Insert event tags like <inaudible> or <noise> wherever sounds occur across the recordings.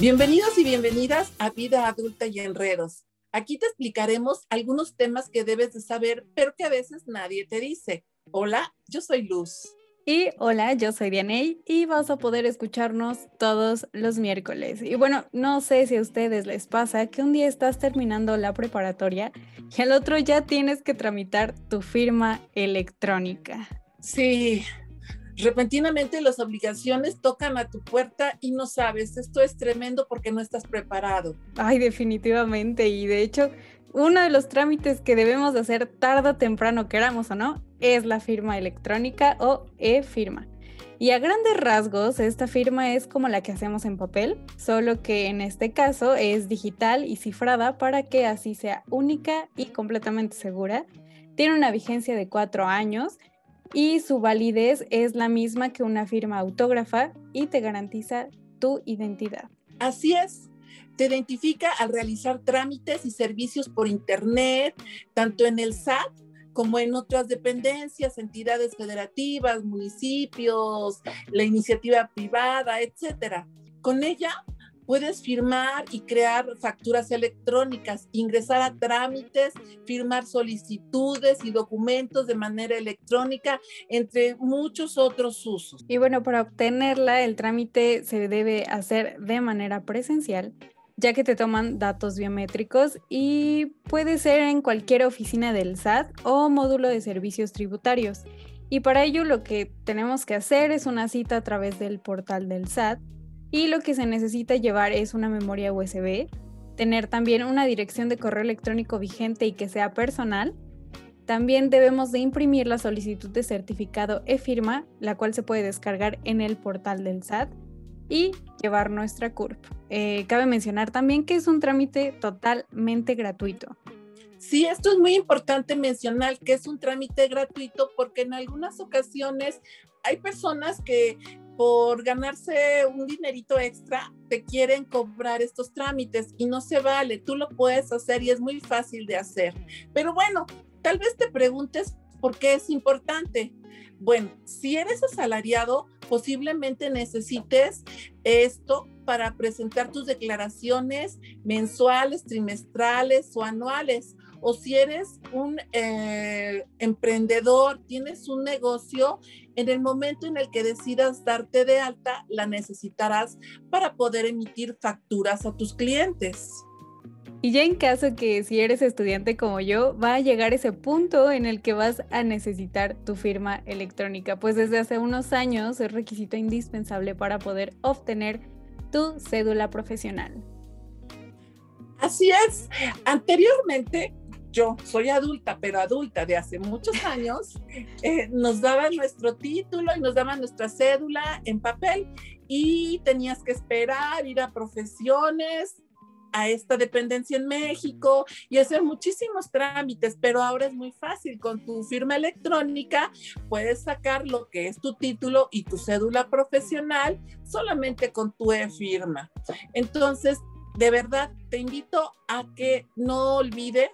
Bienvenidos y bienvenidas a Vida Adulta y Enredos. Aquí te explicaremos algunos temas que debes de saber, pero que a veces nadie te dice. Hola, yo soy Luz. Y hola, yo soy Dianey y vas a poder escucharnos todos los miércoles. Y bueno, no sé si a ustedes les pasa que un día estás terminando la preparatoria y al otro ya tienes que tramitar tu firma electrónica. Sí, repentinamente las obligaciones tocan a tu puerta y no sabes, esto es tremendo porque no estás preparado. Ay, definitivamente. Y de hecho, uno de los trámites que debemos de hacer tarde o temprano, queramos o no, es la firma electrónica o e-firma. Y a grandes rasgos, esta firma es como la que hacemos en papel, solo que en este caso es digital y cifrada para que así sea única y completamente segura. Tiene una vigencia de cuatro años y su validez es la misma que una firma autógrafa y te garantiza tu identidad. Así es. Te identifica al realizar trámites y servicios por Internet, tanto en el SAT como en otras dependencias, entidades federativas, municipios, la iniciativa privada, etcétera. Con ella puedes firmar y crear facturas electrónicas, ingresar a trámites, firmar solicitudes y documentos de manera electrónica, entre muchos otros usos. Y bueno, para obtenerla, el trámite se debe hacer de manera presencial ya que te toman datos biométricos y puede ser en cualquier oficina del SAT o módulo de servicios tributarios. Y para ello lo que tenemos que hacer es una cita a través del portal del SAT y lo que se necesita llevar es una memoria USB, tener también una dirección de correo electrónico vigente y que sea personal. También debemos de imprimir la solicitud de certificado e-firma, la cual se puede descargar en el portal del SAT y llevar nuestra CURP. Eh, cabe mencionar también que es un trámite totalmente gratuito. Sí, esto es muy importante mencionar que es un trámite gratuito porque en algunas ocasiones hay personas que por ganarse un dinerito extra te quieren cobrar estos trámites y no se vale, tú lo puedes hacer y es muy fácil de hacer. Pero bueno, tal vez te preguntes por qué es importante. Bueno, si eres asalariado, posiblemente necesites esto para presentar tus declaraciones mensuales, trimestrales o anuales o si eres un eh, emprendedor, tienes un negocio, en el momento en el que decidas darte de alta, la necesitarás para poder emitir facturas a tus clientes. Y ya en caso que si eres estudiante como yo, va a llegar ese punto en el que vas a necesitar tu firma electrónica, pues desde hace unos años es requisito indispensable para poder obtener tu cédula profesional. Así es. Anteriormente yo soy adulta, pero adulta de hace muchos <laughs> años, eh, nos daban nuestro título y nos daban nuestra cédula en papel y tenías que esperar, ir a profesiones, a esta dependencia en México y hacer muchísimos trámites, pero ahora es muy fácil. Con tu firma electrónica puedes sacar lo que es tu título y tu cédula profesional solamente con tu e-firma. Entonces, de verdad te invito a que no olvides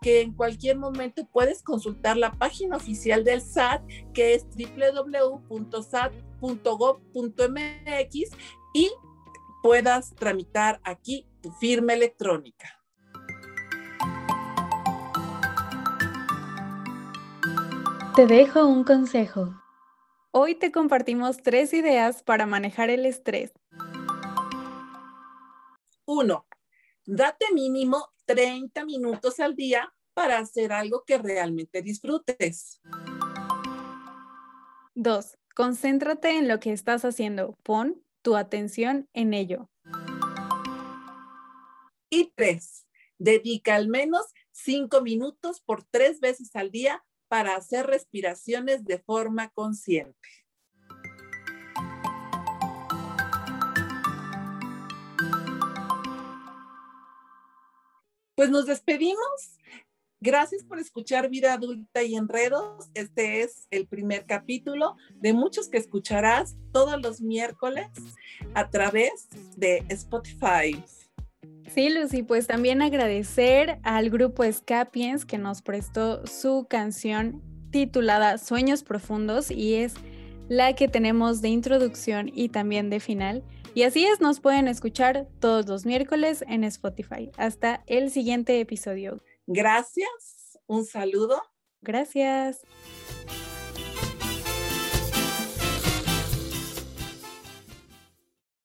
que en cualquier momento puedes consultar la página oficial del SAT, que es www.sat.gov.mx y puedas tramitar aquí tu firma electrónica. Te dejo un consejo. Hoy te compartimos tres ideas para manejar el estrés uno, date mínimo 30 minutos al día para hacer algo que realmente disfrutes. Dos, concéntrate en lo que estás haciendo. Pon tu atención en ello. Y tres, dedica al menos cinco minutos por tres veces al día para hacer respiraciones de forma consciente. Pues nos despedimos. Gracias por escuchar Vida Adulta y Enredos. Este es el primer capítulo de muchos que escucharás todos los miércoles a través de Spotify. Sí, Lucy, pues también agradecer al grupo Scapiens que nos prestó su canción titulada Sueños Profundos y es la que tenemos de introducción y también de final. Y así es, nos pueden escuchar todos los miércoles en Spotify. Hasta el siguiente episodio. Gracias, un saludo. Gracias.